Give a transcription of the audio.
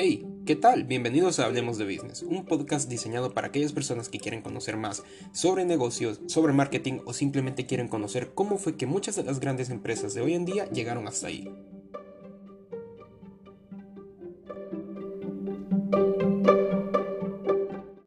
Hey, ¿qué tal? Bienvenidos a Hablemos de Business, un podcast diseñado para aquellas personas que quieren conocer más sobre negocios, sobre marketing o simplemente quieren conocer cómo fue que muchas de las grandes empresas de hoy en día llegaron hasta ahí.